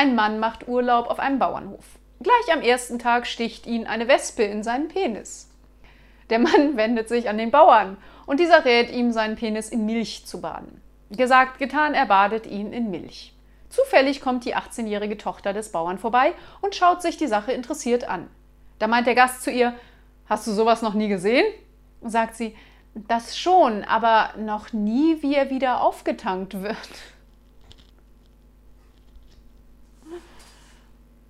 Ein Mann macht Urlaub auf einem Bauernhof. Gleich am ersten Tag sticht ihn eine Wespe in seinen Penis. Der Mann wendet sich an den Bauern und dieser rät ihm, seinen Penis in Milch zu baden. Gesagt, getan, er badet ihn in Milch. Zufällig kommt die 18-jährige Tochter des Bauern vorbei und schaut sich die Sache interessiert an. Da meint der Gast zu ihr, Hast du sowas noch nie gesehen? Sagt sie, das schon, aber noch nie, wie er wieder aufgetankt wird.